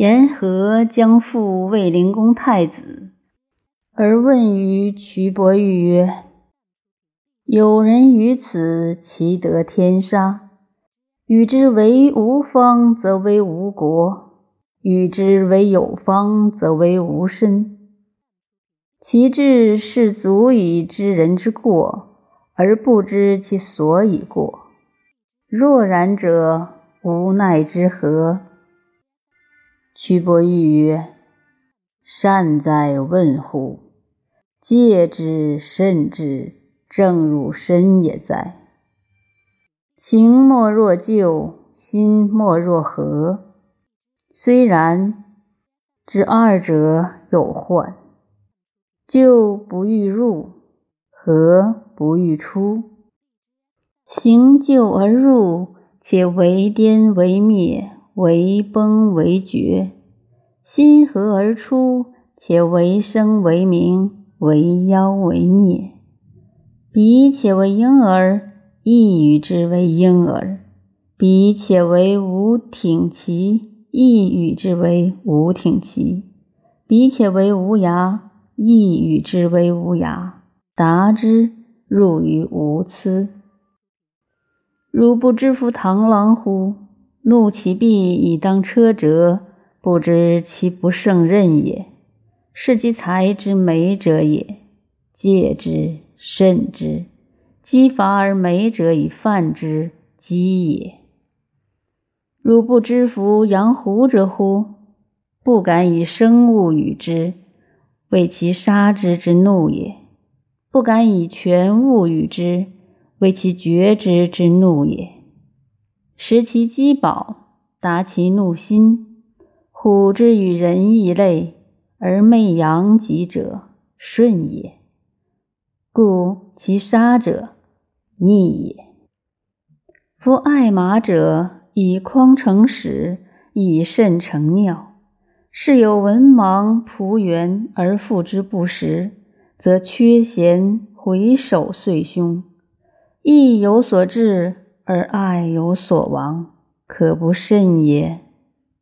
言何将复卫灵公太子？而问于瞿伯玉曰：“有人于此，其得天杀；与之为无方，则为无国；与之为有方，则为无身。其志是足以知人之过，而不知其所以过。若然者，无奈之何？”瞿伯玉曰：“善哉问乎！戒之慎之，正入身也哉。行莫若旧，心莫若和。虽然，知二者有患。旧不欲入，和不欲出。行旧而入，且为颠为灭。”为崩为绝，心和而出，且为生为名，为妖为孽。彼且为婴儿，亦与之为婴儿；彼且为无挺其，亦与之为无挺其；彼且为无涯，亦与之为无涯。达之，入于无疵。汝不知夫螳螂乎？怒其臂以当车辙，不知其不胜任也。是其才之美者也。戒之，慎之。积乏而美者以犯之，积也。汝不知夫养虎者乎？不敢以生物与之，为其杀之之怒也；不敢以全物与之，为其绝之之怒也。食其饥饱，达其怒心。虎之与人异类，而媚阳极者，顺也；故其杀者，逆也。夫爱马者，以匡成矢，以肾成尿。是有文盲仆原而复之不食，则缺贤回首遂凶，意有所至。而爱有所亡，可不慎也。